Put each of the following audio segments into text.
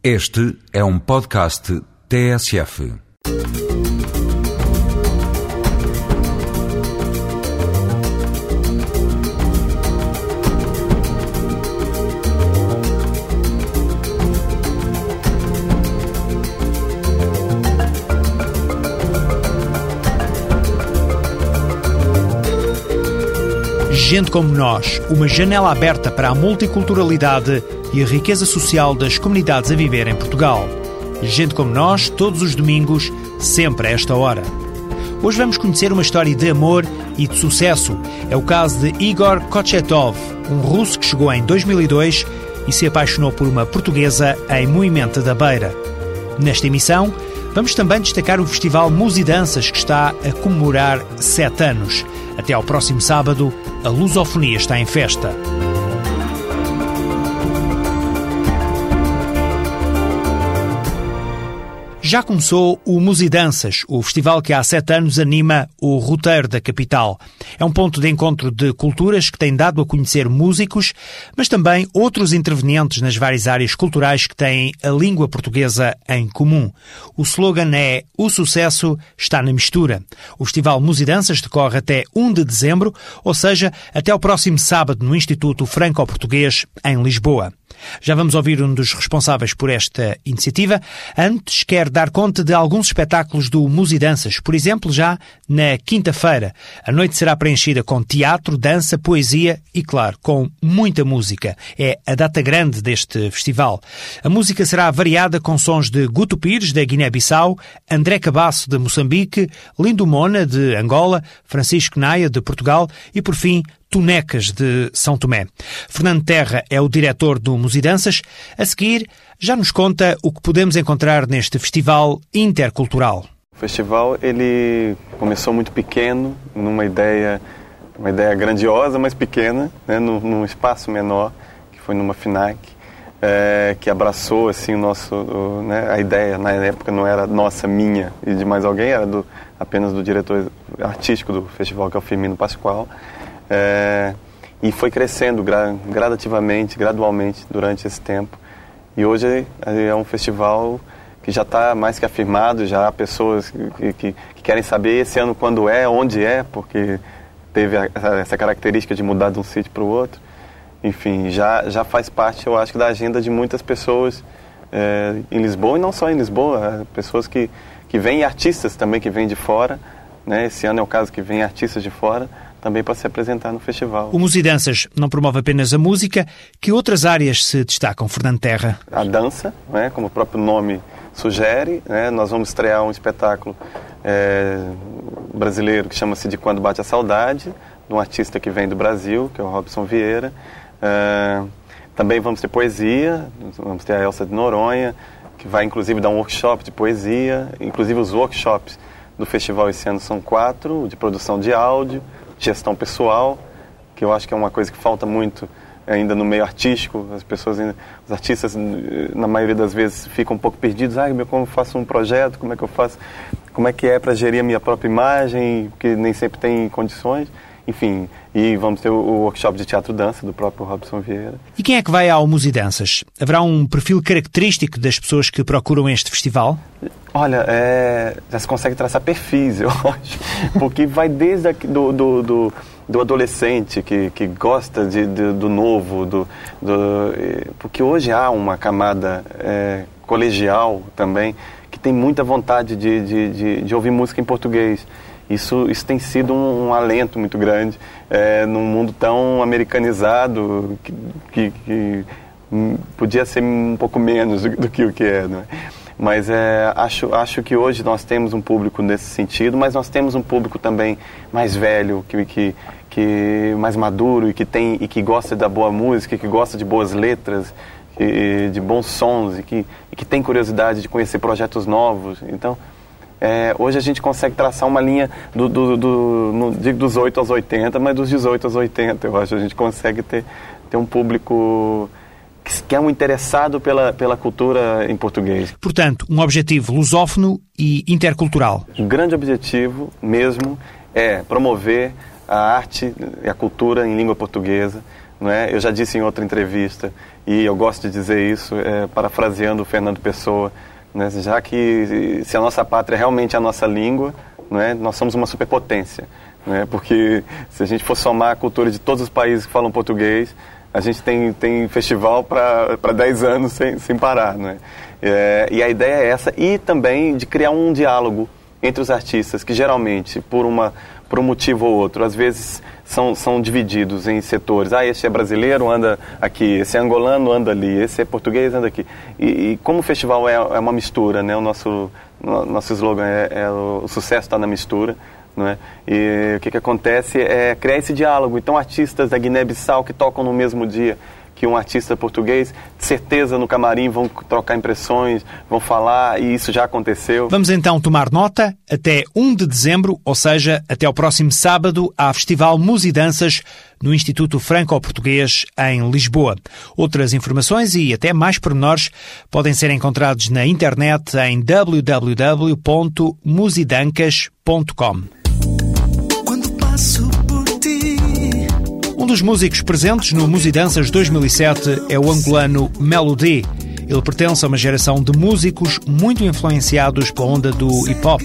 Este é um podcast TSF. Gente como nós, uma janela aberta para a multiculturalidade e a riqueza social das comunidades a viver em Portugal. Gente como nós, todos os domingos, sempre a esta hora. Hoje vamos conhecer uma história de amor e de sucesso. É o caso de Igor Kochetov, um russo que chegou em 2002 e se apaixonou por uma portuguesa em Moimenta da Beira. Nesta emissão, vamos também destacar o Festival Musidâncias, que está a comemorar sete anos. Até ao próximo sábado, a lusofonia está em festa. Já começou o Musidanças, o festival que há sete anos anima o roteiro da capital. É um ponto de encontro de culturas que tem dado a conhecer músicos, mas também outros intervenientes nas várias áreas culturais que têm a língua portuguesa em comum. O slogan é O sucesso está na mistura. O festival Musidanças decorre até 1 de dezembro, ou seja, até o próximo sábado no Instituto Franco-Português, em Lisboa. Já vamos ouvir um dos responsáveis por esta iniciativa. Antes, quer dar conta de alguns espetáculos do Musidanças. Por exemplo, já na quinta-feira. A noite será preenchida com teatro, dança, poesia e, claro, com muita música. É a data grande deste festival. A música será variada com sons de Guto Pires, da Guiné-Bissau, André Cabasso, de Moçambique, Lindo Mona, de Angola, Francisco Naia, de Portugal e, por fim, Tunecas de São Tomé. Fernando Terra é o diretor do Musidanças. A seguir, já nos conta o que podemos encontrar neste festival intercultural. O festival ele começou muito pequeno, numa ideia, uma ideia grandiosa, mas pequena, né, num, num espaço menor, que foi numa FINAC, é, que abraçou assim o nosso, o, né, a ideia na época não era nossa, minha e de mais alguém, era do, apenas do diretor artístico do festival, que é o Firmino Pascoal. É, e foi crescendo gra gradativamente, gradualmente durante esse tempo. E hoje é um festival que já está mais que afirmado, já há pessoas que, que, que, querem saber esse ano quando é, onde é, porque teve essa característica de mudar de um sítio para o outro. Enfim, já, já faz parte, eu acho, da agenda de muitas pessoas é, em Lisboa, e não só em Lisboa, pessoas que, que vêm, artistas também que vêm de fora. Né? Esse ano é o caso que vêm artistas de fora também para se apresentar no festival. O Musidanças não promove apenas a música, que outras áreas se destacam, Fernando Terra? A dança, né, como o próprio nome sugere, né, nós vamos estrear um espetáculo é, brasileiro que chama-se De Quando Bate a Saudade, de um artista que vem do Brasil, que é o Robson Vieira. É, também vamos ter poesia, vamos ter a Elsa de Noronha, que vai inclusive dar um workshop de poesia, inclusive os workshops do festival esse ano são quatro, de produção de áudio, gestão pessoal, que eu acho que é uma coisa que falta muito ainda no meio artístico. As pessoas, os artistas, na maioria das vezes, ficam um pouco perdidos. Ah, meu, como eu faço um projeto? Como é que eu faço? Como é que é para gerir a minha própria imagem? Porque nem sempre tem condições. Enfim, e vamos ter o workshop de teatro-dança do próprio Robson Vieira. E quem é que vai ao Musidanças? Haverá um perfil característico das pessoas que procuram este festival? Olha, é, já se consegue traçar perfis, eu acho. Porque vai desde a, do, do, do, do, adolescente que, que gosta de, de do novo, do, do, porque hoje há uma camada é, colegial também que tem muita vontade de, de, de, de ouvir música em português. Isso, isso tem sido um, um alento muito grande é, num mundo tão americanizado que, que, que, podia ser um pouco menos do, do que o que é. Né? Mas é, acho, acho que hoje nós temos um público nesse sentido, mas nós temos um público também mais velho, que, que, que mais maduro e que, tem, e que gosta da boa música, que gosta de boas letras, e, de bons sons e que, e que tem curiosidade de conhecer projetos novos. Então, é, hoje a gente consegue traçar uma linha do, do, do, não digo dos 8 aos 80, mas dos 18 aos 80. Eu acho que a gente consegue ter, ter um público que é um interessado pela, pela cultura em português. Portanto, um objetivo lusófono e intercultural. O grande objetivo mesmo é promover a arte e a cultura em língua portuguesa Não é? Eu já disse em outra entrevista, e eu gosto de dizer isso, é, parafraseando o Fernando Pessoa, né? já que se a nossa pátria é realmente a nossa língua, não é? nós somos uma superpotência. Não é? Porque se a gente for somar a cultura de todos os países que falam português, a gente tem, tem festival para 10 anos sem, sem parar. Não é? é? e a ideia é essa, e também de criar um diálogo entre os artistas, que geralmente, por, uma, por um motivo ou outro, às vezes são, são divididos em setores. Ah, esse é brasileiro, anda aqui, esse é angolano, anda ali, esse é português, anda aqui. E, e como o festival é, é, uma mistura, né? o nosso, nosso slogan é, é o, sucesso está na mistura, é? E o que, que acontece é criar esse diálogo. Então, artistas da Guiné-Bissau que tocam no mesmo dia que um artista português, de certeza no camarim vão trocar impressões, vão falar, e isso já aconteceu. Vamos então tomar nota. Até 1 de dezembro, ou seja, até o próximo sábado, há Festival Danças no Instituto Franco-Português, em Lisboa. Outras informações e até mais pormenores podem ser encontrados na internet em www.musidancas.com. Quando passo um dos músicos presentes no Musidanças 2007 é o angolano Melody. Ele pertence a uma geração de músicos muito influenciados pela onda do hip-hop.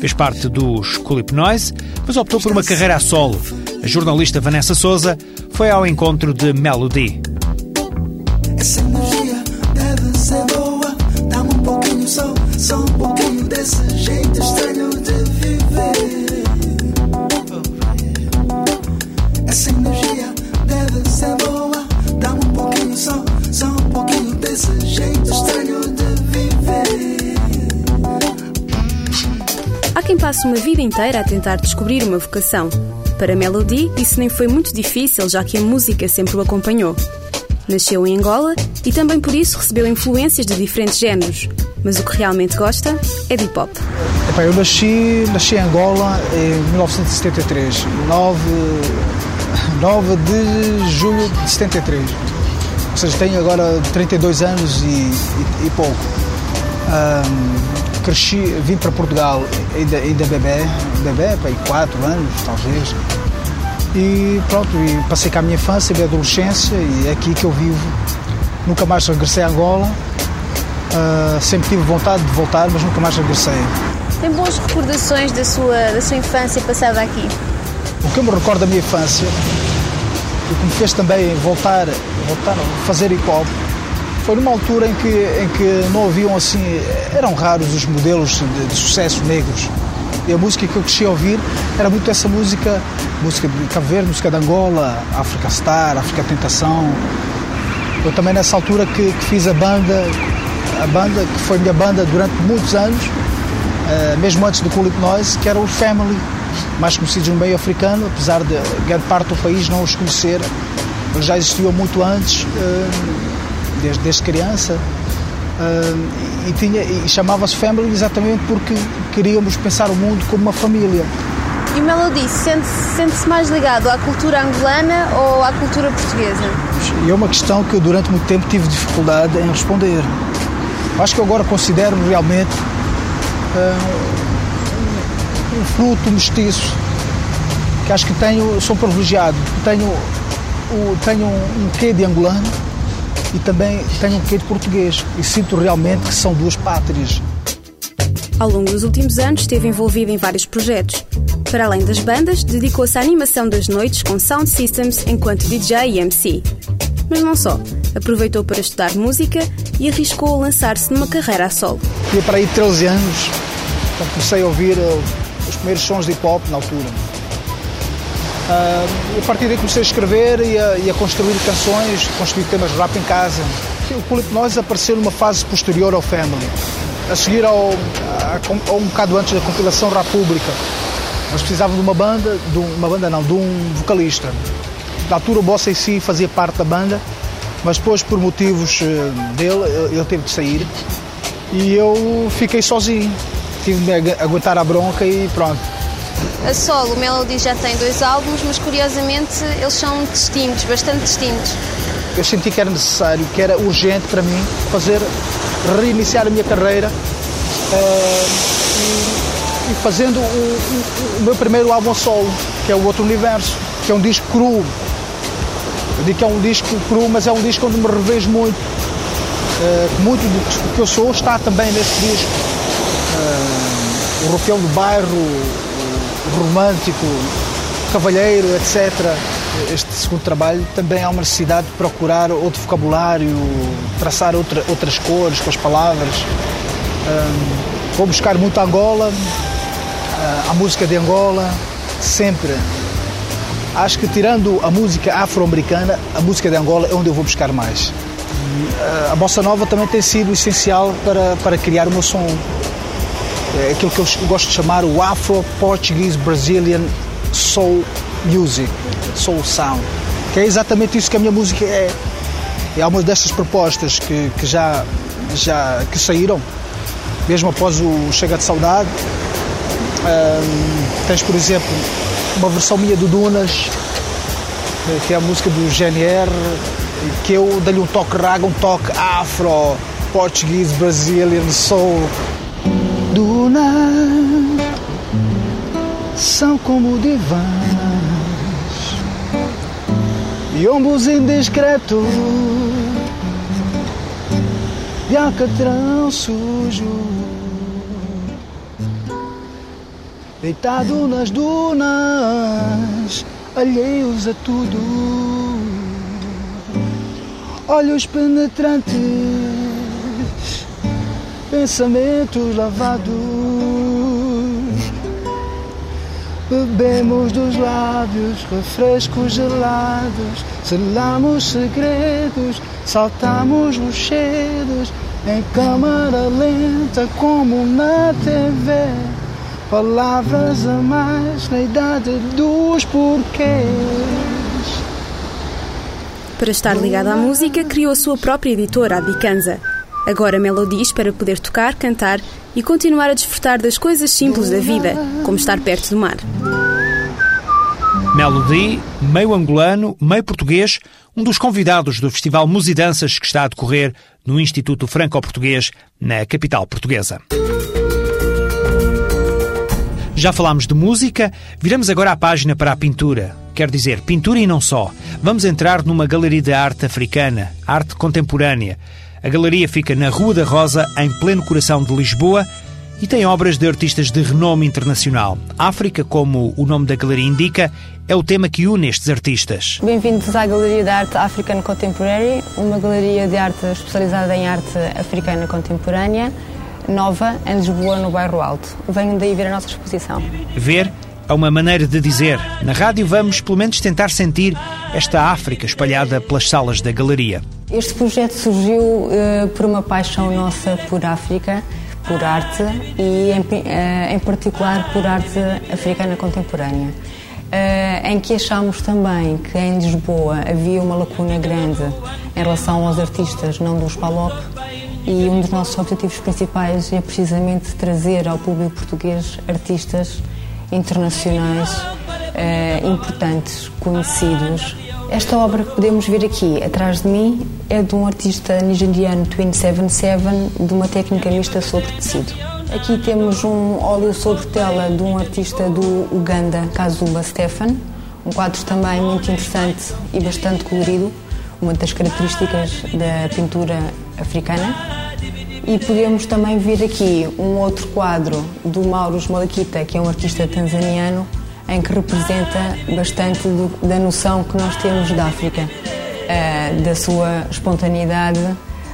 Fez parte dos Culip Noise, mas optou por uma carreira a solo. A jornalista Vanessa Souza foi ao encontro de Melody. Quem passe uma vida inteira a tentar descobrir uma vocação. Para Melody, isso nem foi muito difícil, já que a música sempre o acompanhou. Nasceu em Angola e também por isso recebeu influências de diferentes géneros. Mas o que realmente gosta é de hip hop. Eu nasci, nasci em Angola em 1973, 9 9 de julho de 73. Ou seja, tenho agora 32 anos e, e, e pouco. Um, cresci, vim para Portugal ainda, ainda bebê, bebê, para 4 anos talvez. E pronto, e passei com a minha infância a adolescência e é aqui que eu vivo. Nunca mais regressei a Angola. Uh, sempre tive vontade de voltar, mas nunca mais regressei. Tem boas recordações da sua, da sua infância passada aqui? O que eu me recordo da minha infância e que me fez também voltar, voltar a fazer hip hop foi numa altura em que, em que não haviam assim, eram raros os modelos de, de sucesso negros. E a música que eu cresci a ouvir era muito essa música, música de Cabo Verde, música de Angola, África Star, África Tentação. Eu também nessa altura que, que, fiz a banda, a banda que foi minha banda durante muitos anos, uh, mesmo antes do Cool Noise, que era o Family, mais conhecidos no meio africano, apesar de grande parte do país não os conhecer. Eles já existiam muito antes, eh, desde, desde criança. Eh, e, tinha, e chamava-se Family exatamente porque queríamos pensar o mundo como uma família. E o Melody sente-se sente mais ligado à cultura angolana ou à cultura portuguesa? É uma questão que eu durante muito tempo tive dificuldade em responder. Acho que agora considero realmente uh, um fruto mestiço, que acho que tenho, sou privilegiado, tenho, o, tenho um, um quê de angolano e também tenho um quê de português e sinto realmente que são duas pátrias. Ao longo dos últimos anos esteve envolvido em vários projetos. Para além das bandas, dedicou-se à animação das noites com sound systems enquanto DJ e MC. Mas não só. Aproveitou para estudar música e arriscou a lançar-se numa carreira a solo. Tinha para aí 13 anos, comecei a ouvir eh, os primeiros sons de hip hop na altura. Uh, a partir daí comecei a escrever e a, e a construir canções, construir temas de rap em casa. O Cool Noise apareceu numa fase posterior ao Family, a seguir ao, a, a, um bocado antes da compilação República. Nós precisávamos de uma banda, de uma banda não, de um vocalista. Na altura o Bossa em si fazia parte da banda, mas depois por motivos eh, dele, ele teve de sair e eu fiquei sozinho tive de aguentar a bronca e pronto. A solo, o Melody já tem dois álbuns, mas curiosamente eles são distintos, bastante distintos. Eu senti que era necessário, que era urgente para mim fazer, reiniciar a minha carreira uh, e, e, fazendo o, o, o, meu primeiro álbum solo, que é o Outro Universo, que é um disco cru. Eu digo que é um disco cru, mas é um disco onde me revejo muito. Uh, muito do que eu sou está também nesse disco. Uh, o roqueiro do bairro, romântico, cavalheiro, etc. Este segundo trabalho também há uma necessidade de procurar outro vocabulário, traçar outra, outras cores com as palavras. Uh, vou buscar muito Angola, a música de Angola, sempre acho que tirando a música afro-americana, a música de Angola é onde eu vou buscar mais. A bossa nova também tem sido essencial para, para criar o meu som. É aquilo que eu gosto de chamar o Afro-Portuguese Brazilian Soul Music, Soul Sound, que é exatamente isso que a minha música é. É uma destas propostas que, que já, já que saíram, mesmo após o Chega de Saudade. Um, tens, por exemplo, uma versão minha do Dunas, que é a música do GNR, que eu dei-lhe um toque raga, um toque afro, português, brasileiro, soul. Dunas são como divãs. E ombros indiscretos. De alcatrão sujo. Deitado nas dunas, alheios a tudo. Olhos penetrantes, pensamentos lavados. Bebemos dos lábios refrescos gelados, selamos segredos, saltamos rochedos em câmara lenta como na TV palavras a mais na idade dos porquês. Para estar ligado à música, criou a sua própria editora, a Bicanza. Agora melodies para poder tocar, cantar e continuar a desfrutar das coisas simples da vida, como estar perto do mar. Melody, meio angolano, meio português, um dos convidados do Festival Musidanças que está a decorrer no Instituto Franco-Português, na capital portuguesa. Já falámos de música, viramos agora a página para a pintura. Quer dizer, pintura e não só. Vamos entrar numa galeria de arte africana, arte contemporânea. A galeria fica na Rua da Rosa, em pleno coração de Lisboa, e tem obras de artistas de renome internacional. África, como o nome da galeria indica, é o tema que une estes artistas. Bem-vindos à Galeria de Arte African Contemporary, uma galeria de arte especializada em arte africana contemporânea nova em Lisboa, no Bairro Alto. Venham daí ver a nossa exposição. Ver é uma maneira de dizer. Na rádio vamos pelo menos tentar sentir esta África espalhada pelas salas da galeria. Este projeto surgiu uh, por uma paixão nossa por África, por arte e em, uh, em particular por arte africana contemporânea. Uh, em que achámos também que em Lisboa havia uma lacuna grande em relação aos artistas não dos PALOP e um dos nossos objetivos principais é precisamente trazer ao público português artistas internacionais eh, importantes, conhecidos. Esta obra que podemos ver aqui atrás de mim é de um artista nigeriano Twin 77 de uma técnica mista sobre tecido. Aqui temos um óleo sobre tela de um artista do Uganda, Kazumba Stefan, um quadro também muito interessante e bastante colorido, uma das características da pintura africana. E podemos também ver aqui um outro quadro do Mauro Malaquita, que é um artista tanzaniano, em que representa bastante do, da noção que nós temos da África, uh, da sua espontaneidade,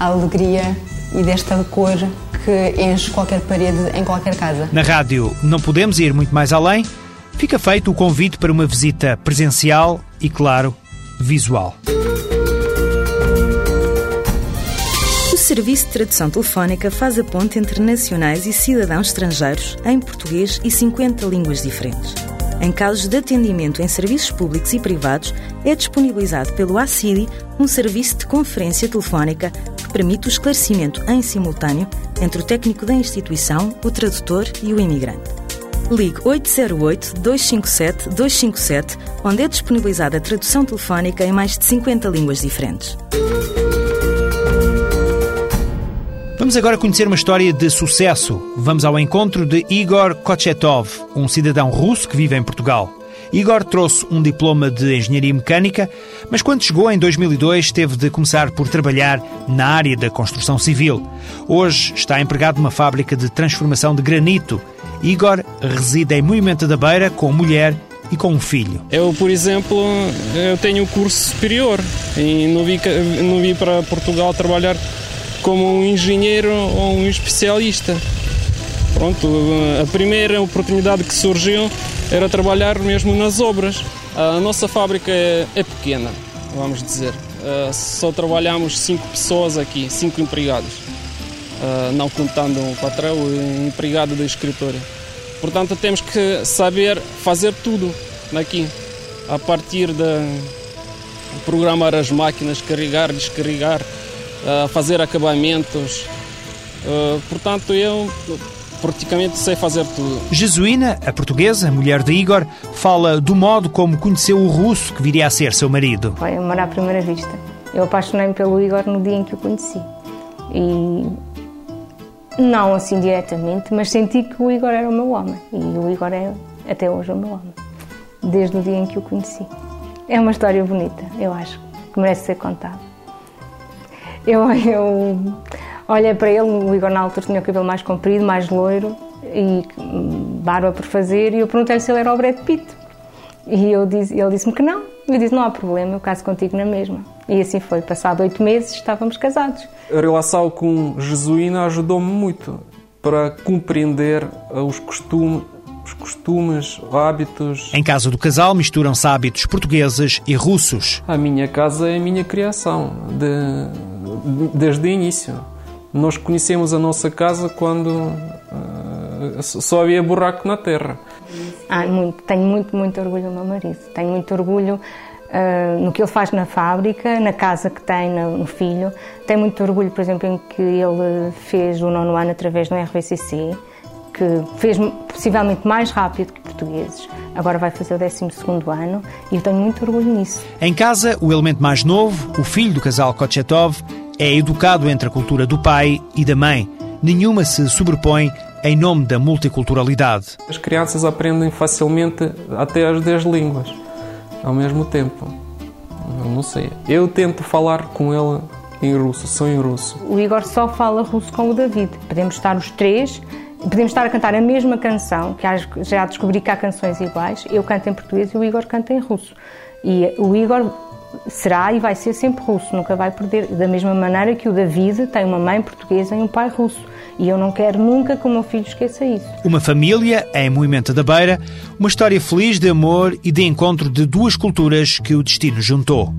alegria e desta cor que enche qualquer parede em qualquer casa. Na rádio não podemos ir muito mais além. Fica feito o convite para uma visita presencial e, claro, visual. Serviço de Tradução Telefónica faz a ponte entre nacionais e cidadãos estrangeiros em português e 50 línguas diferentes. Em casos de atendimento em serviços públicos e privados, é disponibilizado pelo ACIDI um serviço de conferência telefónica que permite o esclarecimento em simultâneo entre o técnico da instituição, o tradutor e o imigrante. Ligue 808-257-257, onde é disponibilizada a tradução telefónica em mais de 50 línguas diferentes. Vamos agora conhecer uma história de sucesso. Vamos ao encontro de Igor Kochetov, um cidadão russo que vive em Portugal. Igor trouxe um diploma de engenharia mecânica, mas quando chegou em 2002 teve de começar por trabalhar na área da construção civil. Hoje está empregado numa fábrica de transformação de granito. Igor reside em Moimenta da Beira com mulher e com um filho. Eu, por exemplo, eu tenho curso superior e não vim, não vim para Portugal trabalhar como um engenheiro ou um especialista. Pronto, a primeira oportunidade que surgiu era trabalhar mesmo nas obras. A nossa fábrica é, é pequena, vamos dizer. Uh, só trabalhamos cinco pessoas aqui, cinco empregados, uh, não contando o patrão e o empregado da escritório. Portanto, temos que saber fazer tudo aqui, a partir de programar as máquinas, carregar, descarregar, uh, fazer acabamentos. portanto, eu praticamente sei fazer tudo. Jesuína, a portuguesa, mulher de Igor, fala do modo como conheceu o russo que viria a ser seu marido. Foi amor à primeira vista. Eu apaixonei-me pelo Igor no dia em que o conheci. E não assim diretamente, mas senti que o Igor era o meu homem. E o Igor é até hoje o meu homem. Desde o dia em que o conheci. É uma história bonita, eu acho, que merece ser contada. Eu, eu Olhei para ele, o Igor na altura tinha o cabelo mais comprido, mais loiro e barba por fazer e eu perguntei-lhe se ele era o Brad Pitt. E eu disse, ele disse-me que não. Eu disse, não há problema, eu caso contigo na mesma. E assim foi. Passado oito meses, estávamos casados. A relação com Jesuína ajudou-me muito para compreender os costumes, os costumes, hábitos. Em casa do casal misturam-se hábitos portugueses e russos. A minha casa é a minha criação, de, desde o início. Nós conhecemos a nossa casa quando uh, só havia buraco na terra. Ah, muito, tenho muito, muito orgulho do meu marido. Tenho muito orgulho uh, no que ele faz na fábrica, na casa que tem, no, no, filho. Tenho muito orgulho, por exemplo, em que ele fez o nono ano através do RVCC, que fez possivelmente mais rápido que portugueses. Agora vai fazer o 12 ano e eu tenho muito orgulho nisso. Em casa, o elemento mais novo, o filho do casal Kochetov, é educado entre a cultura do pai e da mãe. Nenhuma se sobrepõe em nome da multiculturalidade. As crianças aprendem facilmente até as 10 línguas ao mesmo tempo. Eu não sei. Eu tento falar com ele em russo, sou em russo. O Igor só fala russo com o David. Podemos estar os três, podemos estar a cantar a mesma canção, que já descobri que há canções iguais. Eu canto em português e o Igor canta em russo. E o Igor será e vai ser sempre russo, nunca vai perder. Da mesma maneira que o David tem uma mãe portuguesa e um pai russo. E eu não quero nunca que o meu filho esqueça isso. Uma família em Moimenta da Beira, uma história feliz de amor e de encontro de duas culturas que o destino juntou.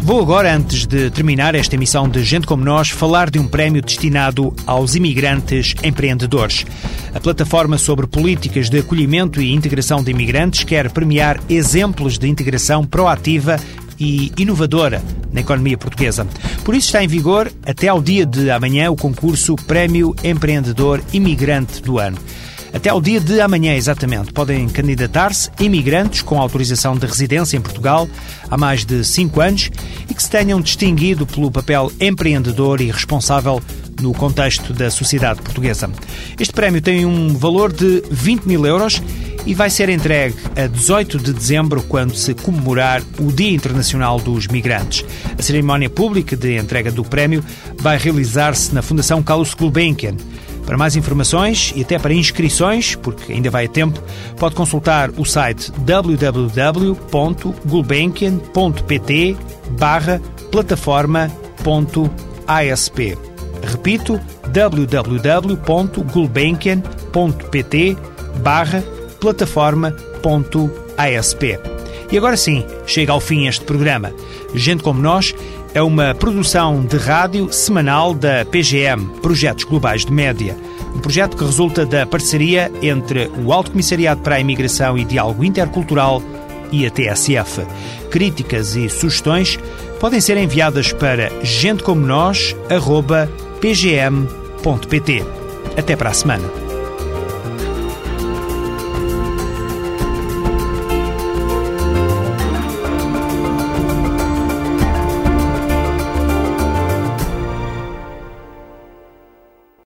Vou agora, antes de terminar esta emissão de Gente Como Nós, falar de um prémio destinado aos imigrantes empreendedores. A plataforma sobre políticas de acolhimento e integração de imigrantes quer premiar exemplos de integração proativa e inovadora na economia portuguesa. Por isso está em vigor até ao dia de amanhã o concurso Prémio Empreendedor Imigrante do Ano. Até ao dia de amanhã, exatamente, podem candidatar-se imigrantes com autorização de residência em Portugal há mais de 5 anos e que se tenham distinguido pelo papel empreendedor e responsável no contexto da sociedade portuguesa. Este prémio tem um valor de 20 mil euros e vai ser entregue a 18 de dezembro, quando se comemorar o Dia Internacional dos Migrantes. A cerimónia pública de entrega do prémio vai realizar-se na Fundação Carlos Gulbenkian. Para mais informações e até para inscrições, porque ainda vai a tempo, pode consultar o site www.gulbenkian.pt barra plataforma.asp. Repito, www.gulbenkian.pt barra plataforma.asp. E agora sim, chega ao fim este programa. Gente como nós é uma produção de rádio semanal da PGM, Projetos Globais de Média. Um projeto que resulta da parceria entre o Alto Comissariado para a Imigração e Diálogo Intercultural e a TSF. Críticas e sugestões podem ser enviadas para gentecomonos.pgm.pt. Até para a semana.